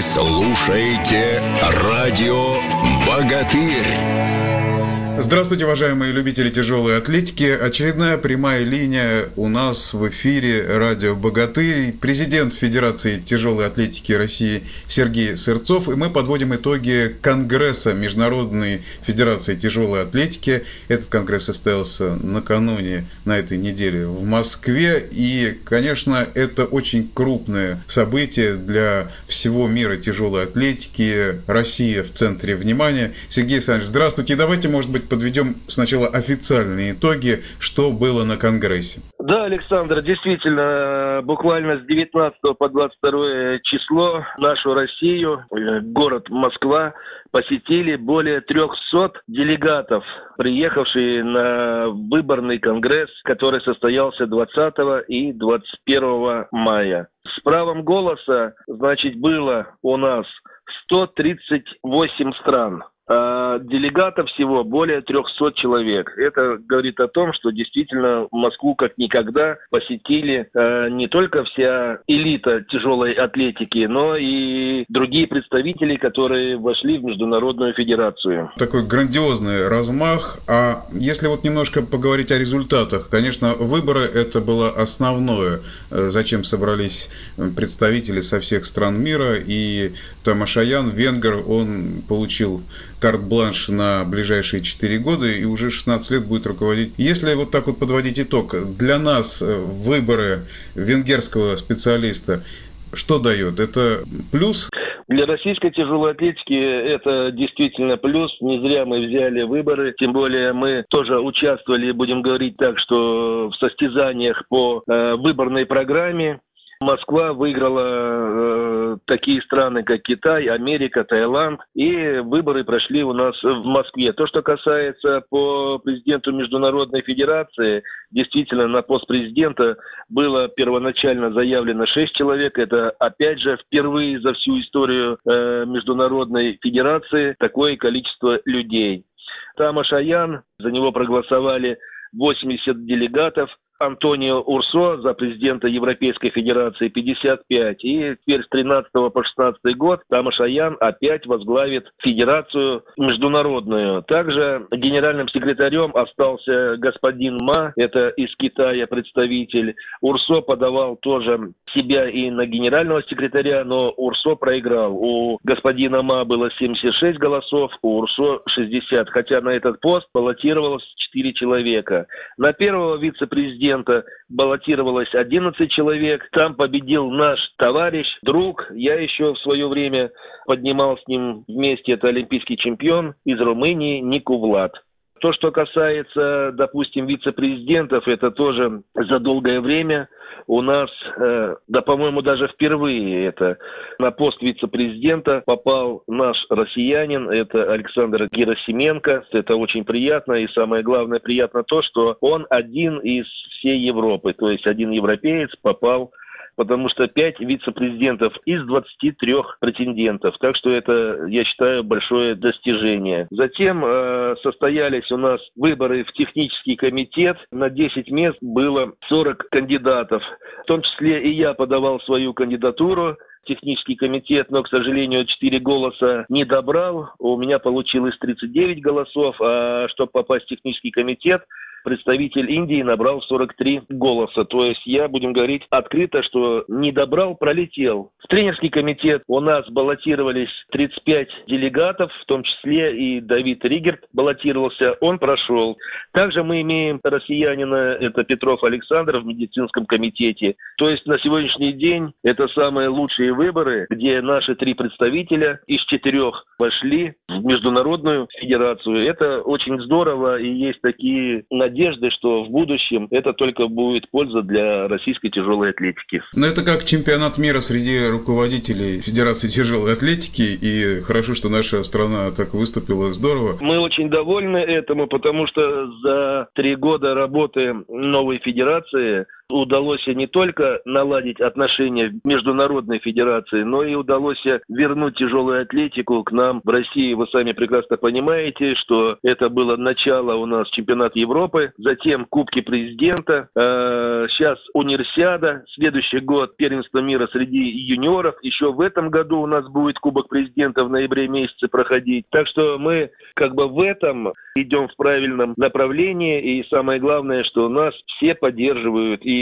Слушаете радио «Богатырь». Здравствуйте, уважаемые любители тяжелой атлетики. Очередная прямая линия у нас в эфире радио «Богатырь». Президент Федерации тяжелой атлетики России Сергей Сырцов. И мы подводим итоги Конгресса Международной Федерации тяжелой атлетики. Этот конгресс состоялся накануне, на этой неделе в Москве. И, конечно, это очень крупное событие для всего мира тяжелой атлетики. Россия в центре внимания. Сергей Александрович, здравствуйте. давайте, может быть, подведем сначала официальные итоги, что было на Конгрессе. Да, Александр, действительно, буквально с 19 по 22 число нашу Россию, э, город Москва, посетили более 300 делегатов, приехавшие на выборный конгресс, который состоялся 20 и 21 мая. С правом голоса, значит, было у нас 138 стран. А, делегатов всего более 300 человек. Это говорит о том, что действительно Москву как никогда посетили э, не только вся элита тяжелой атлетики, но и другие представители, которые вошли в Международную Федерацию. Такой грандиозный размах. А если вот немножко поговорить о результатах, конечно, выборы это было основное, э, зачем собрались представители со всех стран мира. И Тамашаян, венгер, он получил карт-бланш на ближайшие 4 года и уже 16 лет будет руководить. Если вот так вот подводить итог, для нас э, выборы венгерского специалиста что дает? Это плюс? Для российской тяжелой атлетики это действительно плюс. Не зря мы взяли выборы. Тем более мы тоже участвовали, будем говорить так, что в состязаниях по э, выборной программе. Москва выиграла э, такие страны, как Китай, Америка, Таиланд, и выборы прошли у нас в Москве. То, что касается по президенту Международной Федерации, действительно на пост президента было первоначально заявлено 6 человек. Это, опять же, впервые за всю историю э, Международной Федерации такое количество людей. Тамаш Аян, за него проголосовали 80 делегатов, Антонио Урсо за президента Европейской Федерации 55. И теперь с 13 по 16 год Тамаш Аян опять возглавит Федерацию международную. Также генеральным секретарем остался господин Ма, это из Китая представитель. Урсо подавал тоже себя и на генерального секретаря, но Урсо проиграл. У господина Ма было 76 голосов, у Урсо 60, хотя на этот пост баллотировалось 4 человека. На первого вице-президента баллотировалось 11 человек. Там победил наш товарищ, друг. Я еще в свое время поднимал с ним вместе, это олимпийский чемпион из Румынии Нику Влад. То, что касается, допустим, вице-президентов, это тоже за долгое время у нас, э, да, по-моему, даже впервые это на пост вице-президента попал наш россиянин, это Александр Герасименко. Это очень приятно, и самое главное приятно то, что он один из всей Европы, то есть один европеец попал потому что 5 вице-президентов из 23 претендентов. Так что это, я считаю, большое достижение. Затем э, состоялись у нас выборы в технический комитет. На 10 мест было 40 кандидатов. В том числе и я подавал свою кандидатуру технический комитет, но, к сожалению, 4 голоса не добрал. У меня получилось 39 голосов, а чтобы попасть в технический комитет, представитель Индии набрал 43 голоса. То есть я, будем говорить открыто, что не добрал, пролетел. В тренерский комитет у нас баллотировались 35 делегатов, в том числе и Давид Ригерт баллотировался, он прошел. Также мы имеем россиянина, это Петров Александр в медицинском комитете. То есть на сегодняшний день это самые лучшие выборы, где наши три представителя из четырех вошли в Международную Федерацию. Это очень здорово, и есть такие надежды, что в будущем это только будет польза для российской тяжелой атлетики. Но это как чемпионат мира среди руководителей Федерации тяжелой атлетики, и хорошо, что наша страна так выступила здорово. Мы очень довольны этому, потому что за три года работы новой федерации удалось не только наладить отношения международной федерации, но и удалось вернуть тяжелую атлетику к нам в России. Вы сами прекрасно понимаете, что это было начало у нас чемпионата Европы, затем Кубки президента, э, сейчас универсиада, следующий год первенство мира среди юниоров, еще в этом году у нас будет Кубок президента в ноябре месяце проходить. Так что мы как бы в этом идем в правильном направлении, и самое главное, что нас все поддерживают, и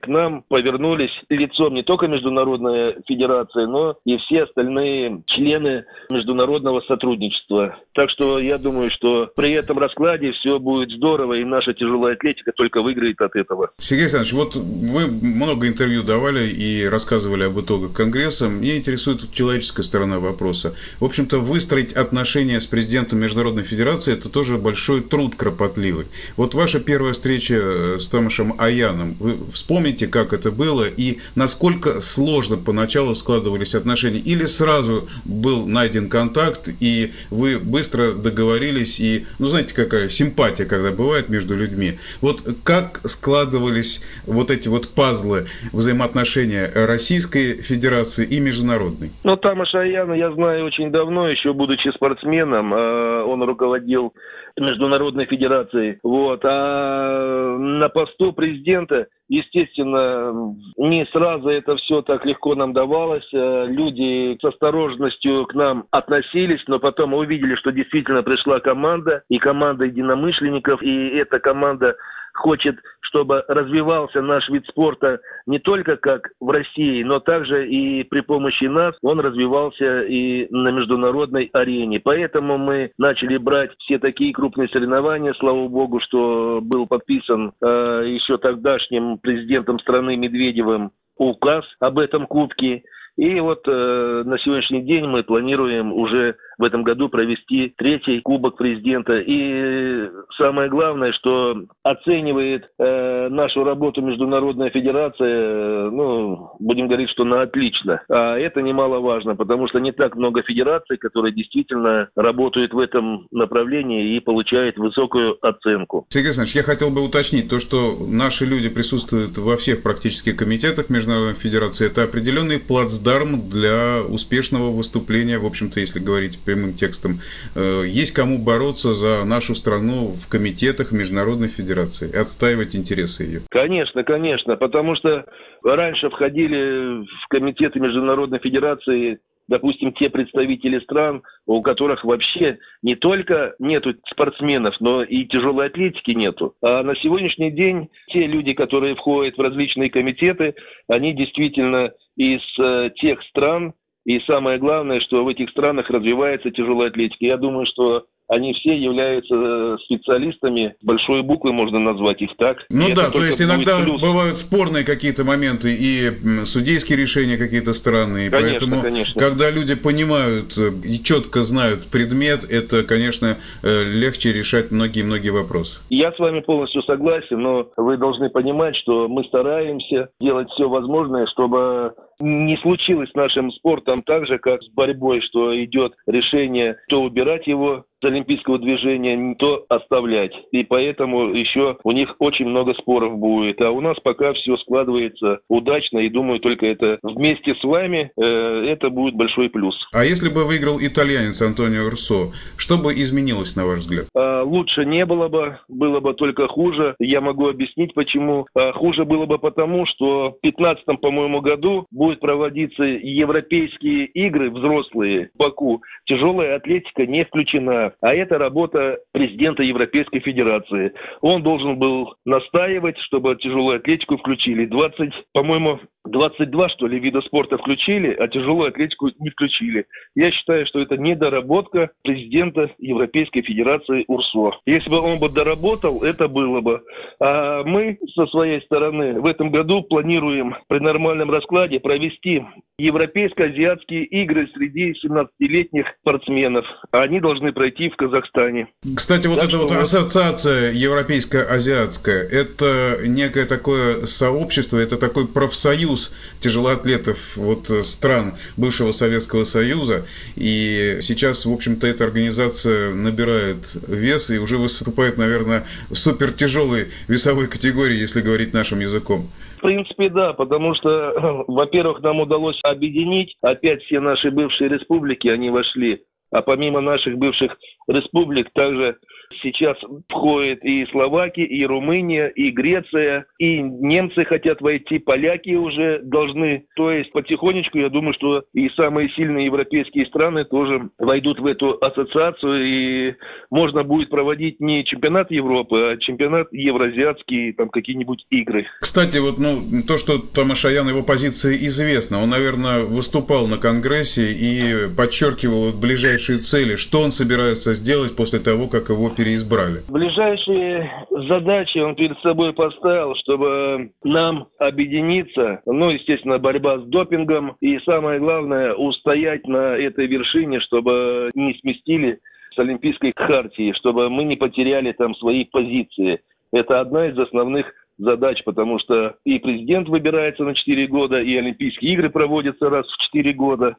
к нам повернулись лицом не только Международная Федерация, но и все остальные члены международного сотрудничества. Так что я думаю, что при этом раскладе все будет здорово, и наша тяжелая атлетика только выиграет от этого. Сергей Александрович, вот вы много интервью давали и рассказывали об итогах Конгресса. Мне интересует человеческая сторона вопроса. В общем-то, выстроить отношения с президентом Международной Федерации – это тоже большой труд кропотливый. Вот ваша первая встреча э, с Томашем Аяном, вы вспомните, как это было и насколько сложно поначалу складывались отношения? Или сразу был найден контакт, и вы быстро договорились, и, ну, знаете, какая симпатия, когда бывает между людьми. Вот как складывались вот эти вот пазлы взаимоотношения Российской Федерации и международной? Ну, Тамаш Аяна я знаю очень давно, еще будучи спортсменом. Э, он руководил Международной Федерацией. Вот. А на посту президента Естественно, не сразу это все так легко нам давалось. Э, люди с осторожностью к нам относились, но потом увидели, что действительно пришла команда, и команда единомышленников, и эта команда хочет, чтобы развивался наш вид спорта не только как в России, но также и при помощи нас он развивался и на международной арене. Поэтому мы начали брать все такие крупные соревнования. Слава богу, что был подписан э, еще тогдашним президентом страны Медведевым указ об этом кубке. И вот э, на сегодняшний день мы планируем уже в этом году провести третий Кубок президента. И самое главное, что оценивает э, нашу работу Международная Федерация, э, ну, будем говорить, что на отлично. А это немаловажно, потому что не так много федераций, которые действительно работают в этом направлении и получают высокую оценку. Сергей Александрович, я хотел бы уточнить то, что наши люди присутствуют во всех практически комитетах Международной Федерации. Это определенный плацдарм для успешного выступления, в общем-то, если говорить прямым текстом. Э, есть кому бороться за нашу страну в комитетах Международной Федерации, отстаивать интересы ее. Конечно, конечно, потому что раньше входили в комитеты Международной Федерации допустим, те представители стран, у которых вообще не только нету спортсменов, но и тяжелой атлетики нету. А на сегодняшний день те люди, которые входят в различные комитеты, они действительно из э, тех стран, и самое главное, что в этих странах развивается тяжелая атлетика. Я думаю, что они все являются э, специалистами, большой буквы можно назвать их так. Ну и да, то есть иногда плюс. бывают спорные какие-то моменты и судейские решения какие-то странные. Конечно, поэтому, конечно. когда люди понимают э, и четко знают предмет, это, конечно, э, легче решать многие-многие вопросы. Я с вами полностью согласен, но вы должны понимать, что мы стараемся делать все возможное, чтобы не случилось с нашим спортом так же, как с борьбой, что идет решение, то убирать его олимпийского движения, не то оставлять. И поэтому еще у них очень много споров будет. А у нас пока все складывается удачно, и думаю, только это вместе с вами э, это будет большой плюс. А если бы выиграл итальянец Антонио Урсо, что бы изменилось, на ваш взгляд? А, лучше не было бы, было бы только хуже. Я могу объяснить, почему. А, хуже было бы потому, что в 2015, по-моему, году будет проводиться европейские игры взрослые в Баку. Тяжелая атлетика не включена а это работа президента Европейской Федерации. Он должен был настаивать, чтобы тяжелую атлетику включили. 20, по-моему, 22, что ли, вида спорта включили, а тяжелую атлетику не включили. Я считаю, что это недоработка президента Европейской Федерации УРСО. Если бы он бы доработал, это было бы. А мы со своей стороны в этом году планируем при нормальном раскладе провести Европейско-азиатские игры среди 17-летних спортсменов. Они должны пройти в Казахстане. Кстати, вот так эта вот ассоциация европейско-азиатская, это некое такое сообщество, это такой профсоюз союз тяжелоатлетов вот стран бывшего Советского Союза. И сейчас, в общем-то, эта организация набирает вес и уже выступает, наверное, в супертяжелой весовой категории, если говорить нашим языком. В принципе, да, потому что, во-первых, нам удалось объединить опять все наши бывшие республики, они вошли а помимо наших бывших республик также сейчас входит и Словакия, и Румыния, и Греция, и немцы хотят войти, поляки уже должны. То есть потихонечку, я думаю, что и самые сильные европейские страны тоже войдут в эту ассоциацию, и можно будет проводить не чемпионат Европы, а чемпионат евразиатский, там какие-нибудь игры. Кстати, вот ну, то, что Тамашаян, его позиция известна, он, наверное, выступал на Конгрессе и подчеркивал вот ближайшие цели, что он собирается сделать после того, как его переизбрали? Ближайшие задачи он перед собой поставил, чтобы нам объединиться, ну, естественно, борьба с допингом, и самое главное, устоять на этой вершине, чтобы не сместили с Олимпийской хартии, чтобы мы не потеряли там свои позиции. Это одна из основных задач, потому что и президент выбирается на 4 года, и Олимпийские игры проводятся раз в 4 года.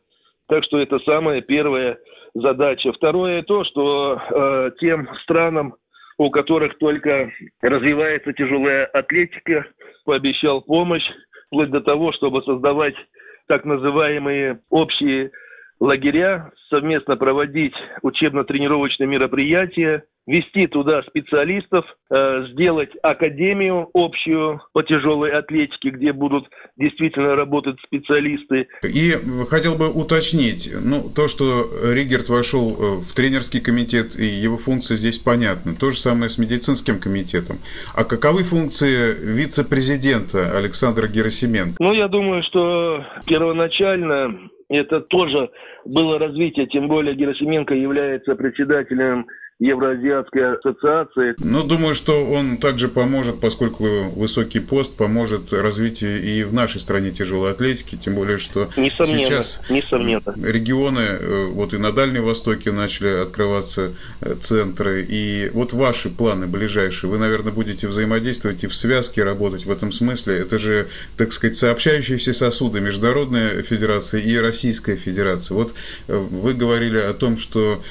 Так что это самое первое задача. Второе то, что э, тем странам, у которых только развивается тяжелая атлетика, пообещал помощь, вплоть до того, чтобы создавать так называемые общие лагеря, совместно проводить учебно-тренировочные мероприятия, вести туда специалистов, э, сделать академию общую по тяжелой атлетике, где будут действительно работать специалисты. И хотел бы уточнить, ну, то, что Ригерт вошел э, в тренерский комитет, и его функции здесь понятны. То же самое с медицинским комитетом. А каковы функции вице-президента Александра Герасименко? Ну, я думаю, что первоначально это тоже было развитие, тем более Герасименко является председателем Евроазиатской ассоциации. Ну, думаю, что он также поможет, поскольку высокий пост поможет развитию и в нашей стране тяжелой атлетики, тем более, что несомненно, сейчас несомненно. регионы, э, вот и на Дальнем Востоке начали открываться э, центры, и вот ваши планы ближайшие, вы, наверное, будете взаимодействовать и в связке работать в этом смысле, это же, так сказать, сообщающиеся сосуды Международная Федерация и Российская Федерация. Вот э, вы говорили о том, что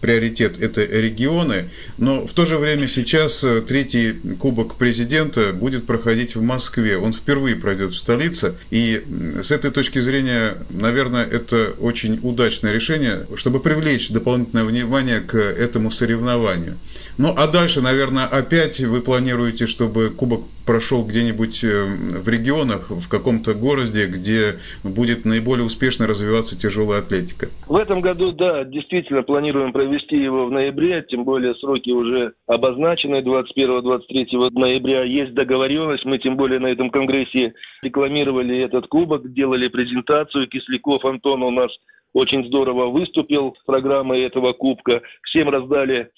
приоритет это регионы, но в то же время сейчас э, третий Кубок Президента будет проходить в Москве. Он впервые пройдет в столице, и с этой точки зрения, наверное, это очень удачное решение, чтобы привлечь дополнительное внимание к этому соревнованию. Ну, а дальше, наверное, опять вы планируете, чтобы Кубок прошел где-нибудь э, в регионах, в каком-то городе, где будет наиболее успешно развиваться тяжелая атлетика? В этом году, да, действительно планируем провести его в ноябре, тем более сроки уже обозначены 21-23 ноября. Есть договоренность, мы тем более на этом конгрессе рекламировали этот кубок, делали презентацию. Кисляков Антон у нас очень здорово выступил с программой этого кубка. Всем раздали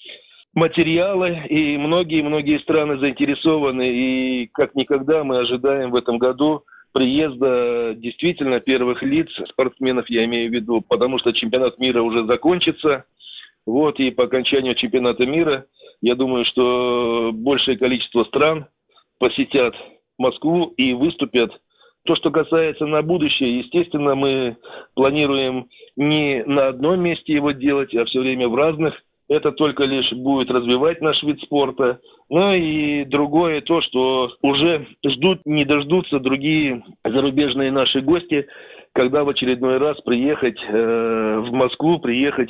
материалы, и многие-многие страны заинтересованы, и как никогда мы ожидаем в этом году приезда действительно первых лиц, спортсменов я имею в виду, потому что чемпионат мира уже закончится, вот, и по окончанию чемпионата мира, я думаю, что большее количество стран посетят Москву и выступят. То, что касается на будущее, естественно, мы планируем не на одном месте его делать, а все время в разных это только лишь будет развивать наш вид спорта. Ну и другое то, что уже ждут, не дождутся другие зарубежные наши гости, когда в очередной раз приехать э, в Москву, приехать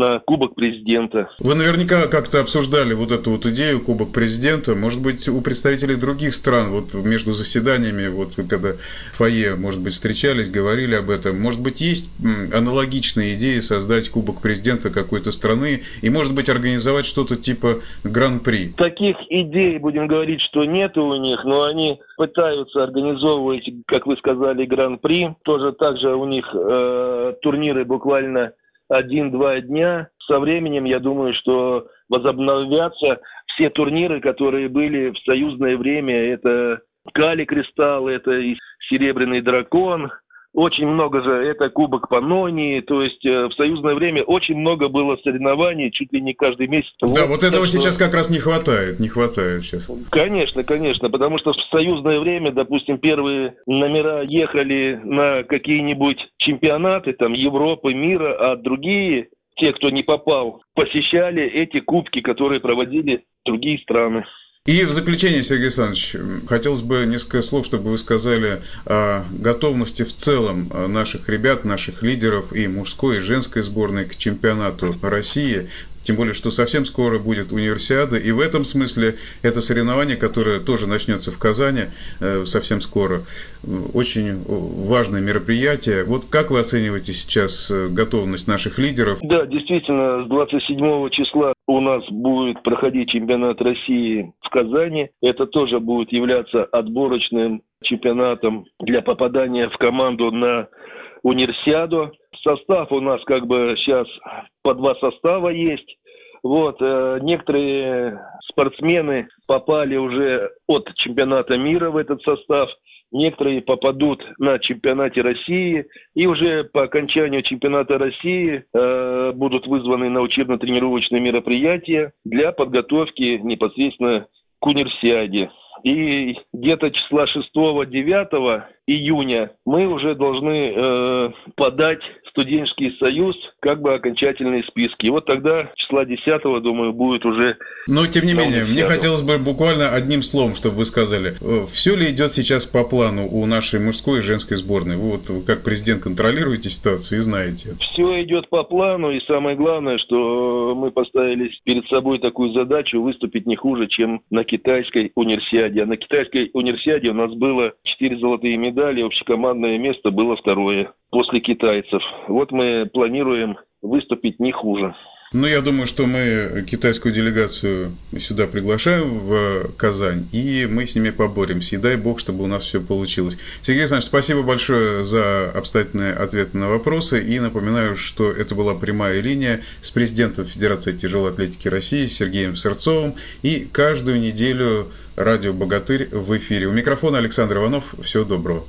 на Кубок Президента. Вы наверняка как-то обсуждали вот эту вот идею Кубок Президента. Может быть, у представителей других стран, вот между заседаниями, вот вы когда в фойе, может быть, встречались, говорили об этом, может быть, есть аналогичные идеи создать Кубок Президента какой-то страны и, может быть, организовать что-то типа Гран-при? Таких идей, будем говорить, что нет у них, но они пытаются организовывать, как вы сказали, Гран-при. Тоже также у них э, турниры буквально один-два дня. Со временем, я думаю, что возобновятся все турниры, которые были в союзное время. Это Кали Кристалл, это и Серебряный Дракон, очень много же, это Кубок Панонии, то есть э, в союзное время очень много было соревнований, чуть ли не каждый месяц. Да, вот, вот этого что... сейчас как раз не хватает, не хватает сейчас. Конечно, конечно, потому что в союзное время, допустим, первые номера ехали на какие-нибудь чемпионаты, там, Европы, мира, а другие, те, кто не попал, посещали эти кубки, которые проводили другие страны. И в заключение, Сергей Александрович, хотелось бы несколько слов, чтобы вы сказали о готовности в целом наших ребят, наших лидеров и мужской, и женской сборной к чемпионату России. Тем более, что совсем скоро будет универсиада, и в этом смысле это соревнование, которое тоже начнется в Казани э, совсем скоро, очень важное мероприятие. Вот как вы оцениваете сейчас э, готовность наших лидеров? Да, действительно, с 27 числа у нас будет проходить чемпионат России в Казани. Это тоже будет являться отборочным чемпионатом для попадания в команду на универсиаду. Состав у нас как бы сейчас по два состава есть. Вот, э, некоторые спортсмены попали уже от чемпионата мира в этот состав, некоторые попадут на чемпионате России, и уже по окончанию чемпионата России э, будут вызваны на учебно-тренировочные мероприятия для подготовки непосредственно к универсиаде. И где-то числа 6-9 июня мы уже должны э, подать студенческий союз как бы окончательные списки. И вот тогда числа 10 думаю, будет уже... Но, тем не менее, мне хотелось бы буквально одним словом, чтобы вы сказали, э, все ли идет сейчас по плану у нашей мужской и женской сборной? Вы вот как президент контролируете ситуацию и знаете. Все идет по плану, и самое главное, что мы поставили перед собой такую задачу выступить не хуже, чем на китайской универсиаде. На китайской универсиаде у нас было 4 золотые медали, общекомандное место было второе после китайцев. Вот мы планируем выступить не хуже. Ну, я думаю, что мы китайскую делегацию сюда приглашаем в Казань, и мы с ними поборемся. И дай бог, чтобы у нас все получилось. Сергей Александрович, спасибо большое за обстоятельные ответы на вопросы. И напоминаю, что это была прямая линия с президентом Федерации тяжелой атлетики России Сергеем Сырцовым. И каждую неделю радио «Богатырь» в эфире. У микрофона Александр Иванов. Всего доброго.